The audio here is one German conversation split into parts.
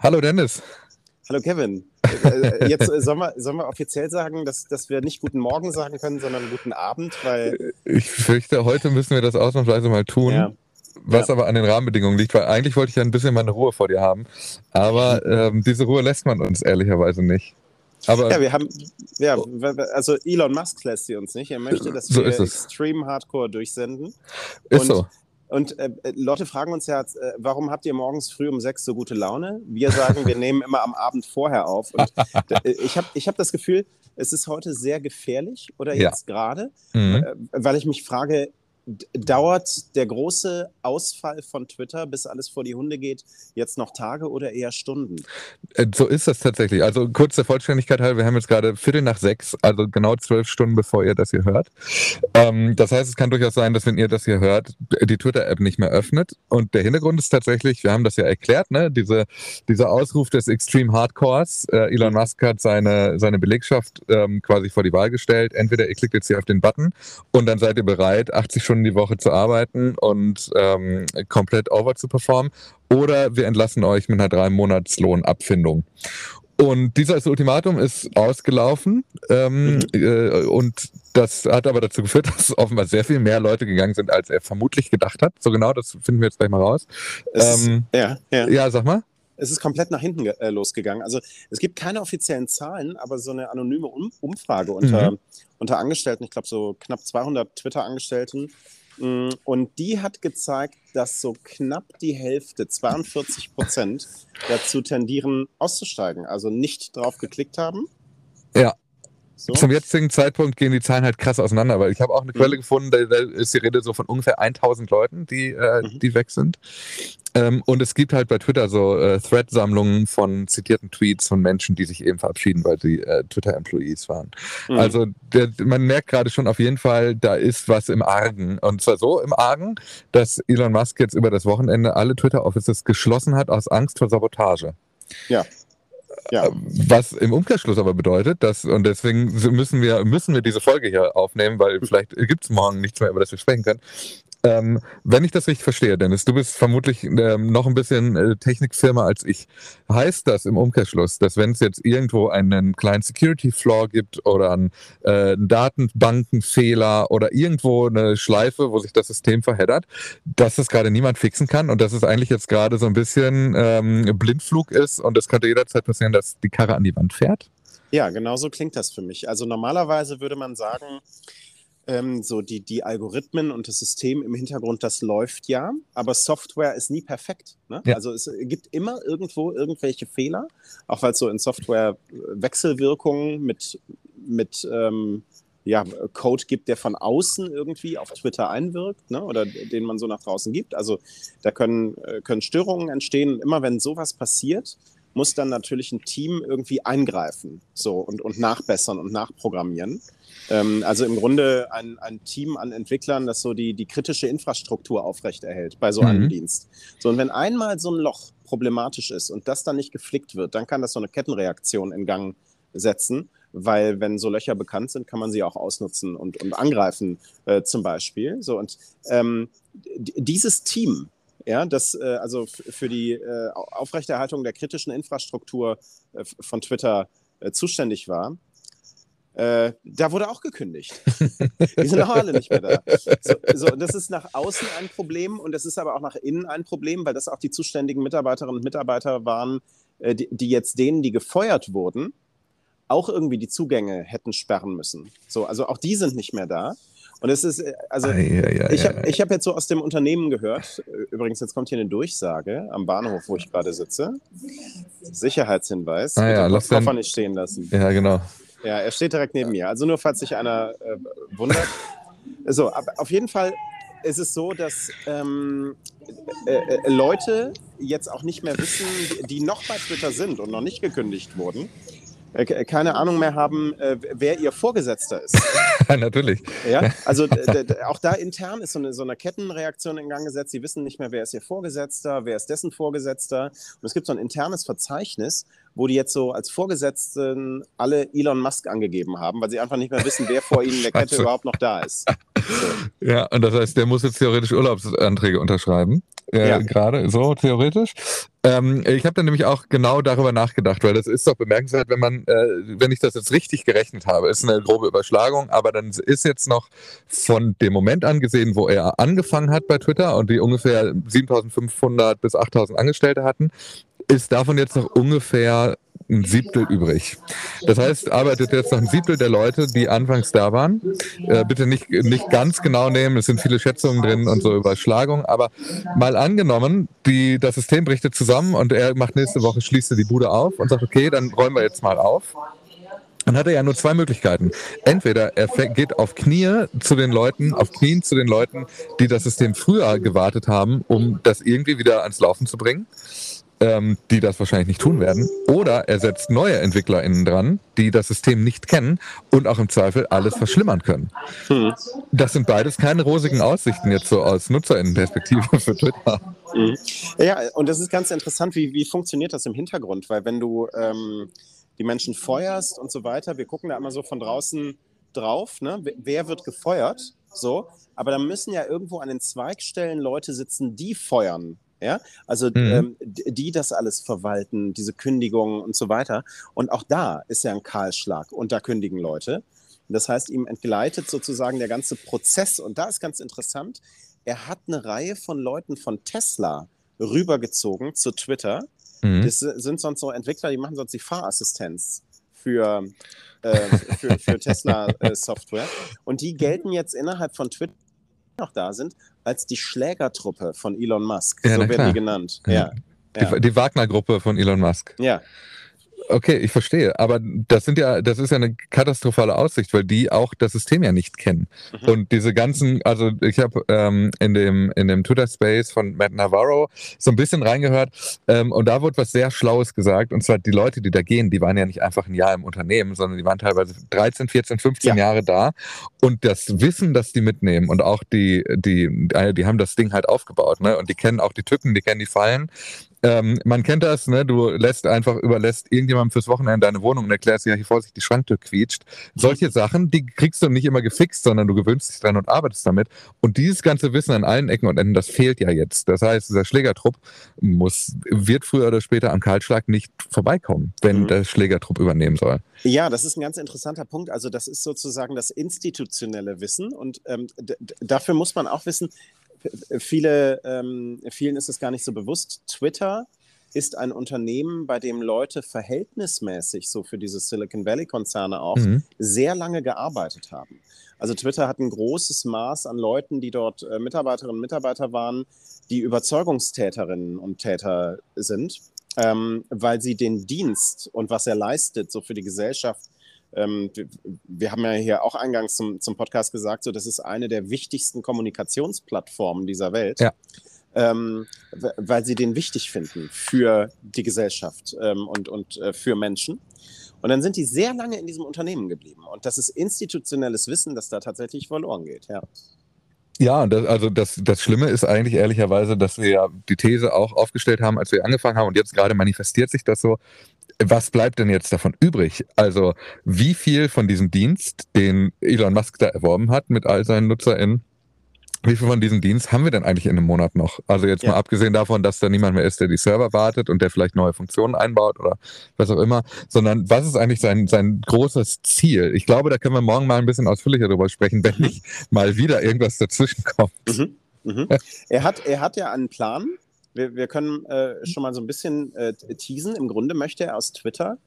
Hallo Dennis. Hallo Kevin. Äh, äh, jetzt äh, sollen wir, sollen wir offiziell sagen, dass, dass wir nicht guten Morgen sagen können, sondern guten Abend, weil. Ich fürchte, heute müssen wir das ausnahmsweise mal tun. Ja. Was ja. aber an den Rahmenbedingungen liegt, weil eigentlich wollte ich ja ein bisschen meine Ruhe vor dir haben. Aber ähm, diese Ruhe lässt man uns ehrlicherweise nicht. Aber ja, wir haben, ja, also Elon Musk lässt sie uns nicht. Er möchte, dass so wir Extreme Hardcore durchsenden. Ist und so. Und äh, äh, Leute fragen uns ja, äh, warum habt ihr morgens früh um sechs so gute Laune? Wir sagen, wir nehmen immer am Abend vorher auf. Und äh, ich habe ich hab das Gefühl, es ist heute sehr gefährlich oder jetzt ja. gerade, mhm. Äh, weil ich mich frage, dauert der große Ausfall von Twitter, bis alles vor die Hunde geht, jetzt noch Tage oder eher Stunden? Äh, so ist das tatsächlich. Also kurz der Vollständigkeit halber, wir haben jetzt gerade Viertel nach sechs, also genau zwölf Stunden, bevor ihr das hier hört. Ähm, das heißt, es kann durchaus sein, dass wenn ihr das hier hört, die Twitter-App nicht mehr öffnet. Und der Hintergrund ist tatsächlich, wir haben das ja erklärt, ne, diese, dieser Ausruf des Extreme Hardcores. Äh, Elon Musk hat seine, seine Belegschaft ähm, quasi vor die Wahl gestellt. Entweder ihr klickt jetzt hier auf den Button und dann seid ihr bereit, 80 Stunden Stunden die Woche zu arbeiten und ähm, komplett over zu performen. Oder wir entlassen euch mit einer drei Monats Lohnabfindung. Und dieses Ultimatum ist ausgelaufen ähm, mhm. äh, und das hat aber dazu geführt, dass offenbar sehr viel mehr Leute gegangen sind, als er vermutlich gedacht hat. So genau, das finden wir jetzt gleich mal raus. Ähm, ist, ja, ja. ja, sag mal es ist komplett nach hinten äh, losgegangen. Also es gibt keine offiziellen Zahlen, aber so eine anonyme um Umfrage unter, mhm. unter Angestellten, ich glaube so knapp 200 Twitter-Angestellten, mm, und die hat gezeigt, dass so knapp die Hälfte, 42 Prozent, dazu tendieren, auszusteigen, also nicht drauf geklickt haben. Ja. So. Zum jetzigen Zeitpunkt gehen die Zahlen halt krass auseinander, weil ich habe auch eine Quelle mhm. gefunden, da, da, ist die Rede so von ungefähr 1000 Leuten, die, äh, mhm. die weg sind. Ähm, und es gibt halt bei Twitter so äh, Thread-Sammlungen von zitierten Tweets von Menschen, die sich eben verabschieden, weil sie äh, Twitter-Employees waren. Mhm. Also der, man merkt gerade schon auf jeden Fall, da ist was im Argen. Und zwar so im Argen, dass Elon Musk jetzt über das Wochenende alle Twitter-Offices geschlossen hat aus Angst vor Sabotage. Ja. Ja. Was im Umkehrschluss aber bedeutet, dass, und deswegen müssen wir, müssen wir diese Folge hier aufnehmen, weil vielleicht gibt es morgen nichts mehr, über das wir sprechen können. Ähm, wenn ich das richtig verstehe, Dennis, du bist vermutlich ähm, noch ein bisschen äh, Technikfirma als ich. Heißt das im Umkehrschluss, dass wenn es jetzt irgendwo einen kleinen Security-Flaw gibt oder einen, äh, Datenbankenfehler oder irgendwo eine Schleife, wo sich das System verheddert, dass das gerade niemand fixen kann und dass es eigentlich jetzt gerade so ein bisschen ähm, Blindflug ist und es könnte jederzeit passieren, dass die Karre an die Wand fährt? Ja, genau so klingt das für mich. Also normalerweise würde man sagen, ähm, so die, die Algorithmen und das System im Hintergrund, das läuft ja, aber Software ist nie perfekt. Ne? Ja. Also es gibt immer irgendwo irgendwelche Fehler, auch weil es so in Software Wechselwirkungen mit, mit ähm, ja, Code gibt, der von außen irgendwie auf Twitter einwirkt ne? oder den man so nach draußen gibt. Also da können, äh, können Störungen entstehen. Immer wenn sowas passiert, muss dann natürlich ein Team irgendwie eingreifen so, und, und nachbessern und nachprogrammieren. Ähm, also im Grunde ein, ein Team an Entwicklern, das so die, die kritische Infrastruktur aufrechterhält bei so einem mhm. Dienst. So, und wenn einmal so ein Loch problematisch ist und das dann nicht geflickt wird, dann kann das so eine Kettenreaktion in Gang setzen weil wenn so Löcher bekannt sind, kann man sie auch ausnutzen und, und angreifen äh, zum Beispiel. So und ähm, dieses Team, ja, das äh, also für die äh, Aufrechterhaltung der kritischen Infrastruktur äh, von Twitter äh, zuständig war, äh, da wurde auch gekündigt. Die sind auch alle nicht mehr da. So, so, das ist nach außen ein Problem und das ist aber auch nach innen ein Problem, weil das auch die zuständigen Mitarbeiterinnen und Mitarbeiter waren, äh, die, die, jetzt denen, die gefeuert wurden, auch irgendwie die Zugänge hätten sperren müssen. So, also auch die sind nicht mehr da. Und es ist, äh, also ei, ei, ei, ich habe hab jetzt so aus dem Unternehmen gehört, äh, übrigens, jetzt kommt hier eine Durchsage am Bahnhof, wo ich gerade sitze. Sicherheitshinweis. Ah, ja, lass den nicht stehen lassen. Ja, genau. Ja, er steht direkt neben mir. Also nur falls sich einer äh, wundert. So, auf jeden Fall ist es so, dass ähm, äh, äh, Leute jetzt auch nicht mehr wissen, die noch bei Twitter sind und noch nicht gekündigt wurden, äh, keine Ahnung mehr haben, wer ihr Vorgesetzter ist. Natürlich. Ja, also auch da intern ist so eine, so eine Kettenreaktion in Gang gesetzt. Sie wissen nicht mehr, wer ist ihr Vorgesetzter, wer ist dessen Vorgesetzter. Und es gibt so ein internes Verzeichnis, wo die jetzt so als Vorgesetzten alle Elon Musk angegeben haben, weil sie einfach nicht mehr wissen, wer vor ihnen in der Kette überhaupt noch da ist. So. Ja, und das heißt, der muss jetzt theoretisch Urlaubsanträge unterschreiben. Äh, ja. gerade, so theoretisch. Ähm, ich habe dann nämlich auch genau darüber nachgedacht, weil das ist doch bemerkenswert, wenn man, äh, wenn ich das jetzt richtig gerechnet habe, ist eine grobe Überschlagung, aber dann ist jetzt noch von dem Moment angesehen, wo er angefangen hat bei Twitter und die ungefähr 7500 bis 8000 Angestellte hatten, ist davon jetzt noch ungefähr ein Siebtel übrig. Das heißt, arbeitet jetzt noch ein Siebtel der Leute, die anfangs da waren. Äh, bitte nicht, nicht ganz genau nehmen, es sind viele Schätzungen drin und so Überschlagungen, aber mal angenommen, die, das System bricht zusammen und er macht nächste Woche, schließt die Bude auf und sagt, okay, dann räumen wir jetzt mal auf. Dann hat er ja nur zwei Möglichkeiten. Entweder er geht auf Knie zu den Leuten, auf Knien zu den Leuten, die das System früher gewartet haben, um das irgendwie wieder ans Laufen zu bringen ähm, die das wahrscheinlich nicht tun werden. Oder er setzt neue EntwicklerInnen dran, die das System nicht kennen und auch im Zweifel alles verschlimmern können. Hm. Das sind beides keine rosigen Aussichten jetzt so aus NutzerInnenperspektive für Twitter. Mhm. Ja, und das ist ganz interessant, wie, wie funktioniert das im Hintergrund? Weil wenn du ähm, die Menschen feuerst und so weiter, wir gucken da immer so von draußen drauf, ne? wer wird gefeuert, so, aber da müssen ja irgendwo an den Zweigstellen Leute sitzen, die feuern. Ja, also mhm. ähm, die das alles verwalten, diese Kündigungen und so weiter. Und auch da ist ja ein Kahlschlag und da kündigen Leute. Das heißt, ihm entgleitet sozusagen der ganze Prozess. Und da ist ganz interessant, er hat eine Reihe von Leuten von Tesla rübergezogen zu Twitter. Mhm. Das sind sonst so Entwickler, die machen sonst die Fahrassistenz für, äh, für, für Tesla-Software. Äh, und die gelten jetzt innerhalb von Twitter noch da sind, als die Schlägertruppe von Elon Musk. Ja, so werden klar. die genannt. Ja. ja. Die, die Wagner-Gruppe von Elon Musk. Ja. Okay, ich verstehe. Aber das sind ja, das ist ja eine katastrophale Aussicht, weil die auch das System ja nicht kennen. Mhm. Und diese ganzen, also ich habe ähm, in dem in dem Twitter Space von Matt Navarro so ein bisschen reingehört ähm, und da wurde was sehr Schlaues gesagt. Und zwar die Leute, die da gehen, die waren ja nicht einfach ein Jahr im Unternehmen, sondern die waren teilweise 13, 14, 15 ja. Jahre da. Und das Wissen, das die mitnehmen und auch die die die haben das Ding halt aufgebaut, ne? Und die kennen auch die Tücken, die kennen die Fallen. Ähm, man kennt das, ne? Du lässt einfach, überlässt irgendjemandem fürs Wochenende deine Wohnung und erklärst ja, hier vorsichtig, die Schranktür quietscht. Solche Sachen, die kriegst du nicht immer gefixt, sondern du gewöhnst dich dran und arbeitest damit. Und dieses ganze Wissen an allen Ecken und Enden, das fehlt ja jetzt. Das heißt, dieser Schlägertrupp muss, wird früher oder später am Kahlschlag nicht vorbeikommen, wenn mhm. der Schlägertrupp übernehmen soll. Ja, das ist ein ganz interessanter Punkt. Also das ist sozusagen das institutionelle Wissen und ähm, dafür muss man auch wissen, viele, ähm, vielen ist es gar nicht so bewusst. Twitter ist ein Unternehmen, bei dem Leute verhältnismäßig, so für diese Silicon Valley-Konzerne auch, mhm. sehr lange gearbeitet haben. Also Twitter hat ein großes Maß an Leuten, die dort äh, Mitarbeiterinnen und Mitarbeiter waren, die Überzeugungstäterinnen und Täter sind, ähm, weil sie den Dienst und was er leistet, so für die Gesellschaft, ähm, wir, haben ja hier auch eingangs zum, zum Podcast gesagt, so das ist eine der wichtigsten Kommunikationsplattformen dieser Welt. Ja. Ähm, weil sie den wichtig finden für die Gesellschaft ähm, und, und äh, für Menschen. Und dann sind die sehr lange in diesem Unternehmen geblieben. Und das ist institutionelles Wissen, das da tatsächlich verloren geht, ja. Ja, das, also das, das Schlimme ist eigentlich ehrlicherweise, dass wir ja die These auch aufgestellt haben, als wir angefangen haben und jetzt gerade manifestiert sich das so, was bleibt denn jetzt davon übrig? Also wie viel von diesem Dienst, den Elon Musk da erworben hat mit all seinen NutzerInnen, wie viel von diesem Dienst haben wir denn eigentlich in einem Monat noch? Also jetzt ja. mal abgesehen davon, dass da niemand mehr ist, der die Server wartet und der vielleicht neue Funktionen einbaut oder was auch immer, sondern was ist eigentlich sein, sein großes Ziel? Ich glaube, da können wir morgen mal ein bisschen ausführlicher darüber sprechen, wenn nicht mal wieder irgendwas dazwischen kommt. Mhm. Mhm. er, hat, er hat ja einen Plan, wir, wir können äh, schon mal so ein bisschen äh, teasen. Im Grunde möchte er aus Twitter,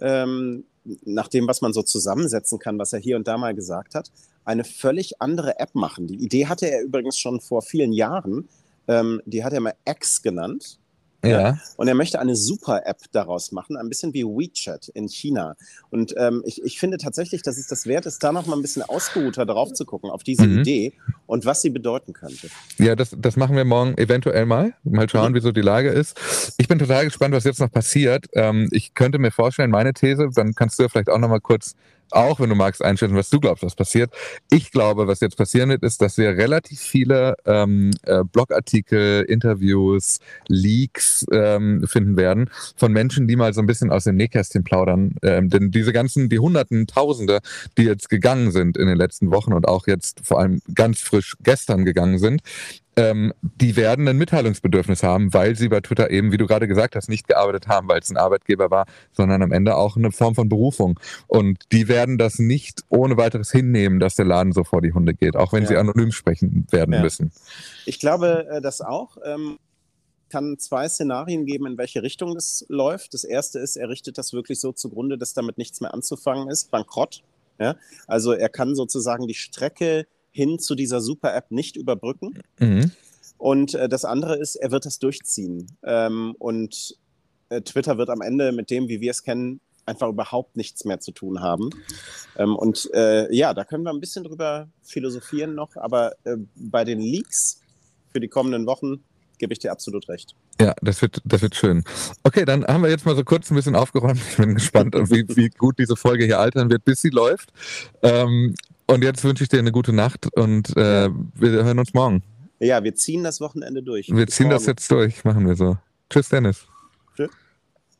ähm, nach dem, was man so zusammensetzen kann, was er hier und da mal gesagt hat, eine völlig andere App machen. Die Idee hatte er übrigens schon vor vielen Jahren. Ähm, die hat er mal X genannt. Ja. Und er möchte eine Super-App daraus machen, ein bisschen wie WeChat in China. Und ähm, ich, ich finde tatsächlich, dass es das wert ist, da noch mal ein bisschen ausgeruhter drauf zu gucken, auf diese mhm. Idee und was sie bedeuten könnte. Ja, das, das machen wir morgen eventuell mal. Mal schauen, mhm. wieso die Lage ist. Ich bin total gespannt, was jetzt noch passiert. Ähm, ich könnte mir vorstellen, meine These, dann kannst du ja vielleicht auch noch mal kurz auch, wenn du magst, einschätzen, was du glaubst, was passiert. Ich glaube, was jetzt passieren wird, ist, dass wir relativ viele ähm, äh, Blogartikel, Interviews, Leaks ähm, finden werden von Menschen, die mal so ein bisschen aus dem Nähkästchen plaudern. Ähm, denn diese ganzen, die Hunderten, Tausende, die jetzt gegangen sind in den letzten Wochen und auch jetzt vor allem ganz frisch gestern gegangen sind, ähm, die werden ein Mitteilungsbedürfnis haben, weil sie bei Twitter eben, wie du gerade gesagt hast, nicht gearbeitet haben, weil es ein Arbeitgeber war, sondern am Ende auch eine Form von Berufung. Und die werden das nicht ohne weiteres hinnehmen, dass der Laden so vor die Hunde geht, auch wenn ja. sie anonym sprechen werden ja. müssen. Ich glaube äh, das auch. Ähm kann zwei Szenarien geben, in welche Richtung das läuft. Das erste ist, er richtet das wirklich so zugrunde, dass damit nichts mehr anzufangen ist. Bankrott. Ja? Also er kann sozusagen die Strecke hin zu dieser Super-App nicht überbrücken. Mhm. Und äh, das andere ist, er wird das durchziehen. Ähm, und äh, Twitter wird am Ende mit dem, wie wir es kennen, einfach überhaupt nichts mehr zu tun haben. Ähm, und äh, ja, da können wir ein bisschen drüber philosophieren noch, aber äh, bei den Leaks für die kommenden Wochen gebe ich dir absolut recht. Ja, das wird, das wird schön. Okay, dann haben wir jetzt mal so kurz ein bisschen aufgeräumt. Ich bin gespannt, wie, wie gut diese Folge hier altern wird, bis sie läuft. Ähm, und jetzt wünsche ich dir eine gute Nacht und äh, wir hören uns morgen. Ja, wir ziehen das Wochenende durch. Wir ziehen morgen. das jetzt durch, machen wir so. Tschüss, Dennis.